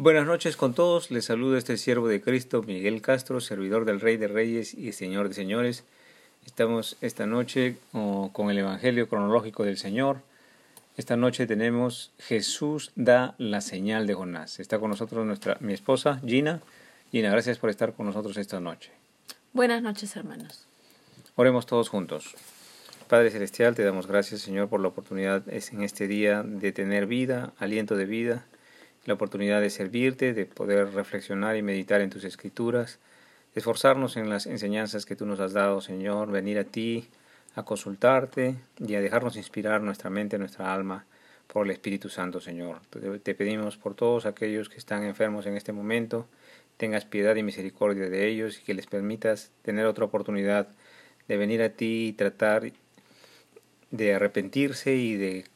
Buenas noches con todos, les saluda este siervo de Cristo, Miguel Castro, servidor del Rey de Reyes y Señor de Señores. Estamos esta noche con el Evangelio cronológico del Señor. Esta noche tenemos Jesús da la señal de Jonás. Está con nosotros nuestra, mi esposa Gina. Gina, gracias por estar con nosotros esta noche. Buenas noches, hermanos. Oremos todos juntos. Padre Celestial, te damos gracias, Señor, por la oportunidad en este día de tener vida, aliento de vida la oportunidad de servirte, de poder reflexionar y meditar en tus escrituras, esforzarnos en las enseñanzas que tú nos has dado, Señor, venir a ti, a consultarte y a dejarnos inspirar nuestra mente, nuestra alma por el Espíritu Santo, Señor. Te pedimos por todos aquellos que están enfermos en este momento, tengas piedad y misericordia de ellos y que les permitas tener otra oportunidad de venir a ti y tratar de arrepentirse y de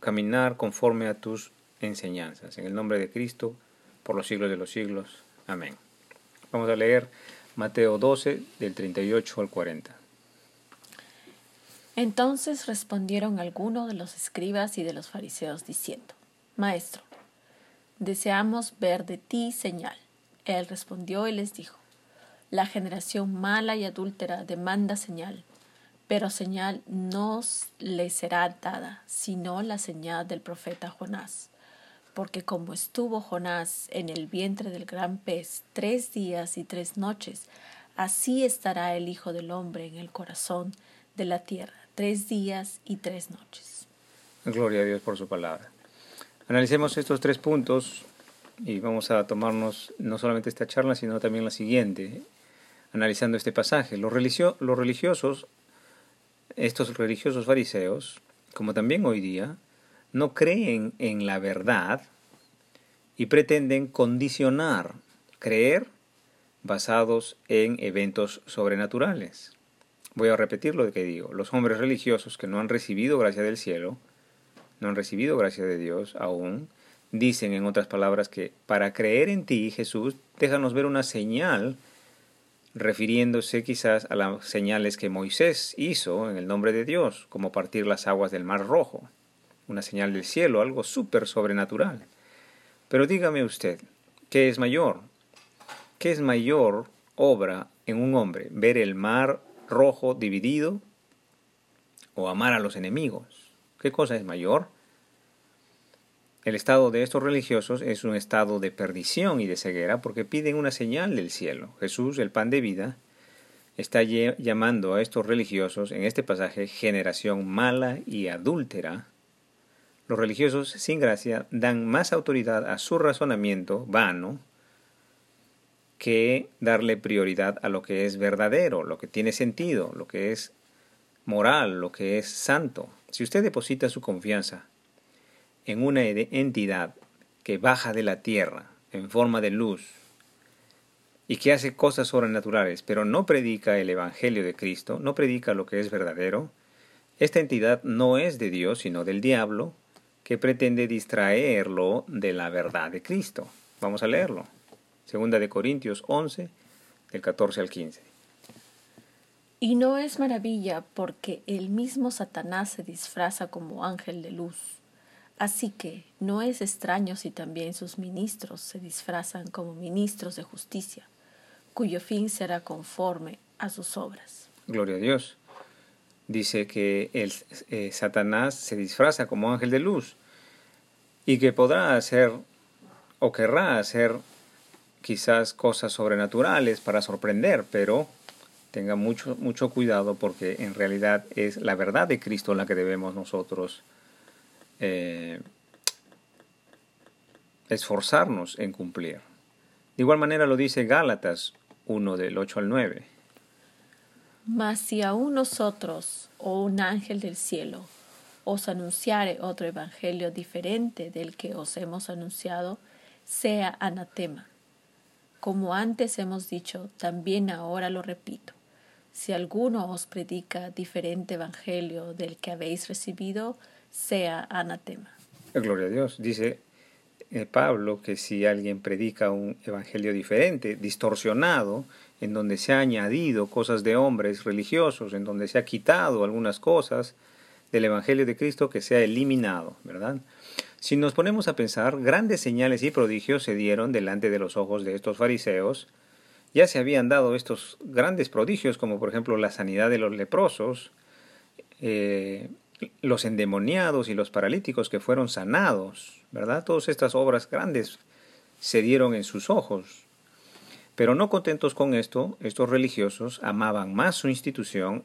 caminar conforme a tus enseñanzas. En el nombre de Cristo, por los siglos de los siglos. Amén. Vamos a leer Mateo 12, del 38 al 40. Entonces respondieron algunos de los escribas y de los fariseos diciendo, Maestro, deseamos ver de ti señal. Él respondió y les dijo, La generación mala y adúltera demanda señal, pero señal no le será dada, sino la señal del profeta Jonás porque como estuvo Jonás en el vientre del gran pez tres días y tres noches, así estará el Hijo del Hombre en el corazón de la tierra, tres días y tres noches. Gloria a Dios por su palabra. Analicemos estos tres puntos y vamos a tomarnos no solamente esta charla, sino también la siguiente, analizando este pasaje. Los, los religiosos, estos religiosos fariseos, como también hoy día, no creen en la verdad y pretenden condicionar creer basados en eventos sobrenaturales. Voy a repetir lo que digo. Los hombres religiosos que no han recibido gracia del cielo, no han recibido gracia de Dios aún, dicen en otras palabras que para creer en ti, Jesús, déjanos ver una señal, refiriéndose quizás a las señales que Moisés hizo en el nombre de Dios, como partir las aguas del Mar Rojo una señal del cielo, algo súper sobrenatural. Pero dígame usted, ¿qué es mayor? ¿Qué es mayor obra en un hombre? ¿Ver el mar rojo dividido o amar a los enemigos? ¿Qué cosa es mayor? El estado de estos religiosos es un estado de perdición y de ceguera porque piden una señal del cielo. Jesús, el pan de vida, está llamando a estos religiosos en este pasaje generación mala y adúltera los religiosos sin gracia dan más autoridad a su razonamiento vano que darle prioridad a lo que es verdadero, lo que tiene sentido, lo que es moral, lo que es santo. Si usted deposita su confianza en una entidad que baja de la tierra en forma de luz y que hace cosas sobrenaturales, pero no predica el Evangelio de Cristo, no predica lo que es verdadero, esta entidad no es de Dios, sino del diablo, que pretende distraerlo de la verdad de Cristo. Vamos a leerlo. Segunda de Corintios 11, del 14 al 15. Y no es maravilla porque el mismo Satanás se disfraza como ángel de luz. Así que no es extraño si también sus ministros se disfrazan como ministros de justicia, cuyo fin será conforme a sus obras. Gloria a Dios dice que el, eh, Satanás se disfraza como ángel de luz y que podrá hacer o querrá hacer quizás cosas sobrenaturales para sorprender, pero tenga mucho, mucho cuidado porque en realidad es la verdad de Cristo la que debemos nosotros eh, esforzarnos en cumplir. De igual manera lo dice Gálatas 1 del 8 al 9. Mas si aún nosotros o un ángel del cielo os anunciare otro evangelio diferente del que os hemos anunciado, sea anatema. Como antes hemos dicho, también ahora lo repito. Si alguno os predica diferente evangelio del que habéis recibido, sea anatema. Gloria a Dios. Dice Pablo que si alguien predica un evangelio diferente, distorsionado, en donde se ha añadido cosas de hombres religiosos, en donde se ha quitado algunas cosas del Evangelio de Cristo, que se ha eliminado, ¿verdad? Si nos ponemos a pensar, grandes señales y prodigios se dieron delante de los ojos de estos fariseos. Ya se habían dado estos grandes prodigios, como por ejemplo la sanidad de los leprosos, eh, los endemoniados y los paralíticos que fueron sanados, ¿verdad? Todas estas obras grandes se dieron en sus ojos. Pero no contentos con esto, estos religiosos amaban más su institución,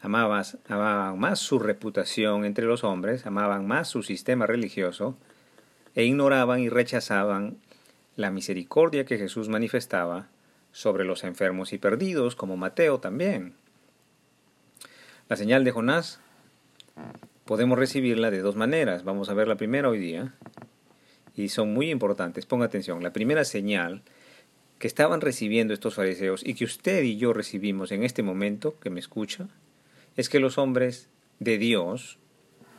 amaban, amaban más su reputación entre los hombres, amaban más su sistema religioso, e ignoraban y rechazaban la misericordia que Jesús manifestaba sobre los enfermos y perdidos, como Mateo también. La señal de Jonás podemos recibirla de dos maneras. Vamos a ver la primera hoy día. Y son muy importantes. Ponga atención. La primera señal que estaban recibiendo estos fariseos y que usted y yo recibimos en este momento, que me escucha, es que los hombres de Dios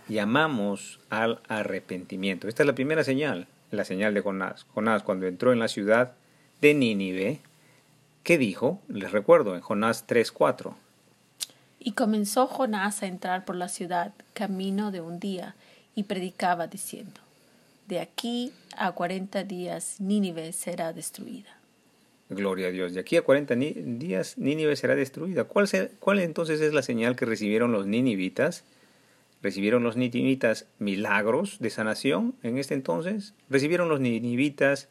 llamamos al arrepentimiento. Esta es la primera señal, la señal de Jonás. Jonás cuando entró en la ciudad de Nínive, ¿qué dijo? Les recuerdo en Jonás 3:4. Y comenzó Jonás a entrar por la ciudad camino de un día y predicaba diciendo, De aquí a cuarenta días Nínive será destruida. Gloria a Dios. De aquí a cuarenta días Nínive será destruida. ¿Cuál, ¿Cuál entonces es la señal que recibieron los ninivitas? ¿Recibieron los ninivitas milagros de sanación en este entonces? ¿Recibieron los ninivitas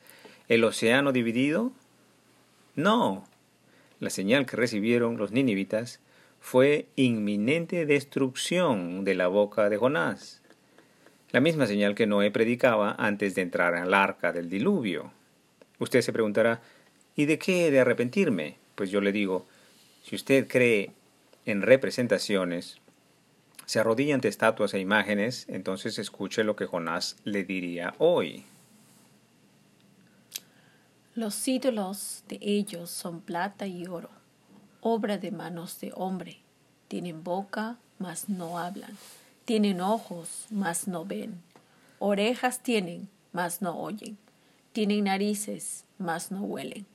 el océano dividido? No. La señal que recibieron los ninivitas fue inminente destrucción de la boca de Jonás. La misma señal que Noé predicaba antes de entrar al arca del diluvio. Usted se preguntará, ¿y de qué he de arrepentirme? Pues yo le digo, si usted cree en representaciones, se arrodilla ante estatuas e imágenes, entonces escuche lo que Jonás le diría hoy. Los ídolos de ellos son plata y oro obra de manos de hombre. Tienen boca, mas no hablan. Tienen ojos, mas no ven. Orejas tienen, mas no oyen. Tienen narices, mas no huelen.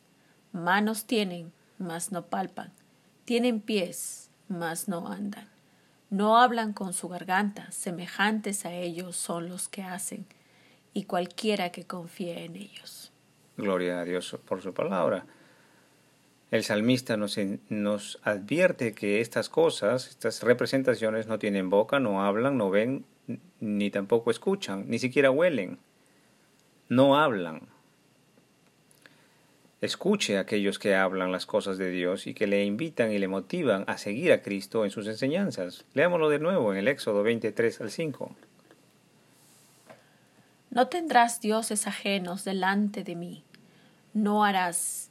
Manos tienen, mas no palpan. Tienen pies, mas no andan. No hablan con su garganta, semejantes a ellos son los que hacen, y cualquiera que confíe en ellos. Gloria a Dios por su palabra. El salmista nos, advierte que estas cosas, estas representaciones no tienen boca, no hablan, no ven, ni tampoco escuchan, ni siquiera huelen. No hablan. Escuche a aquellos que hablan las cosas de Dios y que le invitan y le motivan a seguir a Cristo en sus enseñanzas. Leámoslo de nuevo en el Éxodo 23 al 5. No tendrás dioses ajenos delante de mí. No harás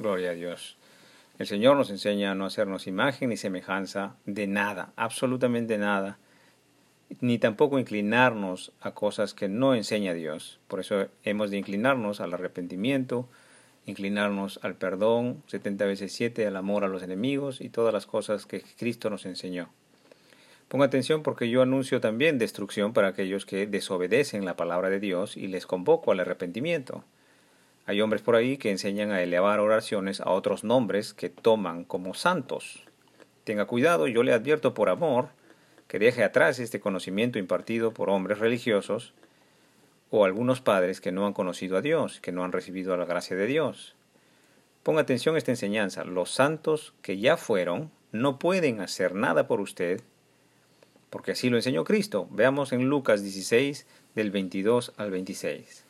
Gloria a Dios. El Señor nos enseña a no hacernos imagen ni semejanza de nada, absolutamente nada, ni tampoco inclinarnos a cosas que no enseña Dios. Por eso hemos de inclinarnos al arrepentimiento, inclinarnos al perdón, 70 veces 7, al amor a los enemigos y todas las cosas que Cristo nos enseñó. Ponga atención porque yo anuncio también destrucción para aquellos que desobedecen la palabra de Dios y les convoco al arrepentimiento. Hay hombres por ahí que enseñan a elevar oraciones a otros nombres que toman como santos. Tenga cuidado, yo le advierto por amor que deje atrás este conocimiento impartido por hombres religiosos o algunos padres que no han conocido a Dios, que no han recibido la gracia de Dios. Ponga atención a esta enseñanza. Los santos que ya fueron no pueden hacer nada por usted, porque así lo enseñó Cristo. Veamos en Lucas 16 del 22 al 26.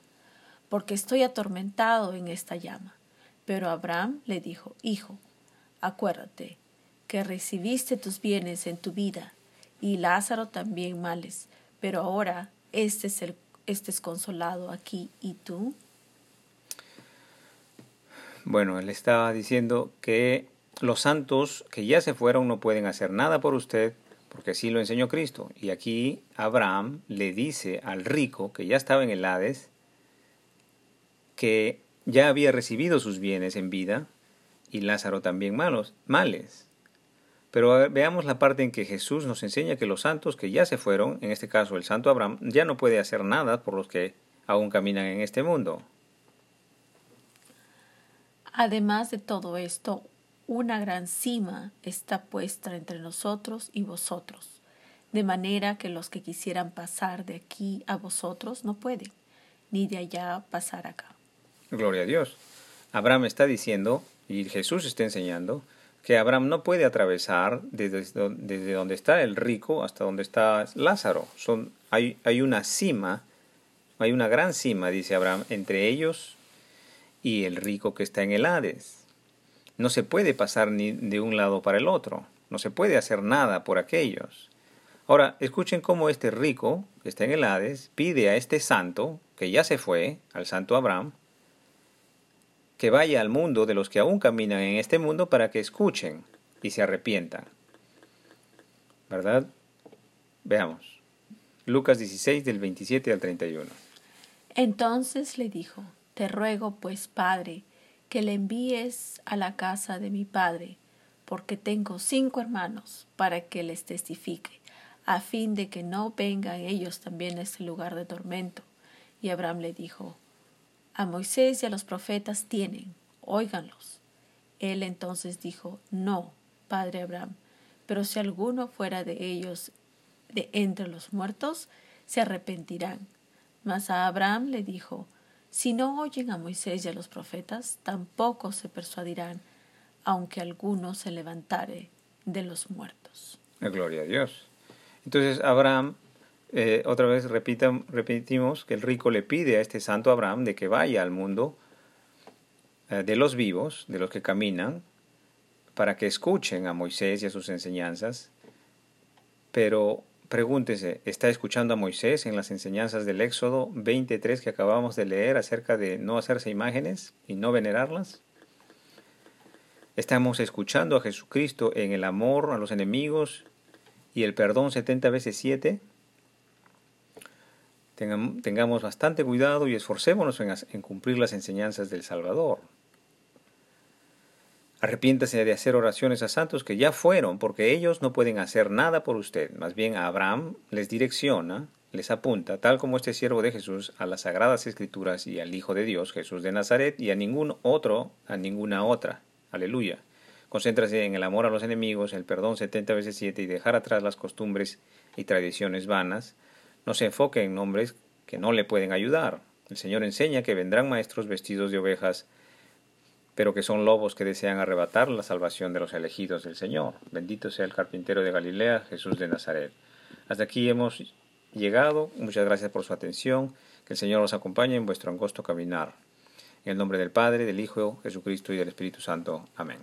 porque estoy atormentado en esta llama. Pero Abraham le dijo, Hijo, acuérdate que recibiste tus bienes en tu vida, y Lázaro también males, pero ahora este es, el, este es consolado aquí, ¿y tú? Bueno, él estaba diciendo que los santos que ya se fueron no pueden hacer nada por usted, porque así lo enseñó Cristo. Y aquí Abraham le dice al rico que ya estaba en el Hades, que ya había recibido sus bienes en vida, y Lázaro también malos, males. Pero veamos la parte en que Jesús nos enseña que los santos que ya se fueron, en este caso el santo Abraham, ya no puede hacer nada por los que aún caminan en este mundo. Además de todo esto, una gran cima está puesta entre nosotros y vosotros, de manera que los que quisieran pasar de aquí a vosotros no pueden, ni de allá pasar acá. Gloria a Dios. Abraham está diciendo, y Jesús está enseñando, que Abraham no puede atravesar desde, donde está el rico hasta donde está Lázaro. Son, hay, hay una cima, hay una gran cima, dice Abraham, entre ellos y el rico que está en el Hades. No se puede pasar ni de un lado para el otro, no se puede hacer nada por aquellos. Ahora, escuchen cómo este rico, que está en el Hades, pide a este santo, que ya se fue, al santo Abraham, que vaya al mundo de los que aún caminan en este mundo para que escuchen y se arrepientan. ¿Verdad? Veamos. Lucas 16 del 27 al 31. Entonces le dijo, te ruego, pues, Padre, que le envíes a la casa de mi Padre, porque tengo cinco hermanos, para que les testifique, a fin de que no vengan ellos también a este lugar de tormento. Y Abraham le dijo, A Moisés y a los profetas tienen, óiganlos. Él entonces dijo, No, Padre Abraham, pero si alguno fuera de ellos de entre los muertos, se arrepentirán. Mas a Abraham le dijo, si no oyen a Moisés y a los profetas, tampoco se persuadirán, aunque alguno se levantare de los muertos. Gloria a Dios. Entonces Abraham, eh, otra vez repetimos que el rico le pide a este santo Abraham de que vaya al mundo eh, de los vivos, de los que caminan, para que escuchen a Moisés y a sus enseñanzas, pero Pregúntese, ¿está escuchando a Moisés en las enseñanzas del Éxodo 23 que acabamos de leer acerca de no hacerse imágenes y no venerarlas? ¿Estamos escuchando a Jesucristo en el amor a los enemigos y el perdón 70 veces 7? Tengamos bastante cuidado y esforcémonos en cumplir las enseñanzas del Salvador. Arrepiéntase de hacer oraciones a santos que ya fueron, porque ellos no pueden hacer nada por usted. Más bien Abraham les direcciona, les apunta, tal como este siervo de Jesús, a las sagradas escrituras y al Hijo de Dios, Jesús de Nazaret, y a ningún otro, a ninguna otra. Aleluya. Concéntrase en el amor a los enemigos, el perdón setenta veces siete y dejar atrás las costumbres y tradiciones vanas. No se enfoque en nombres que no le pueden ayudar. El Señor enseña que vendrán maestros vestidos de ovejas pero que son lobos que desean arrebatar la salvación de los elegidos del Señor. Bendito sea el carpintero de Galilea, Jesús de Nazaret. Hasta aquí hemos llegado. Muchas gracias por su atención. Que el Señor os acompañe en vuestro angosto caminar. En el nombre del Padre, del Hijo, Jesucristo y del Espíritu Santo. Amén.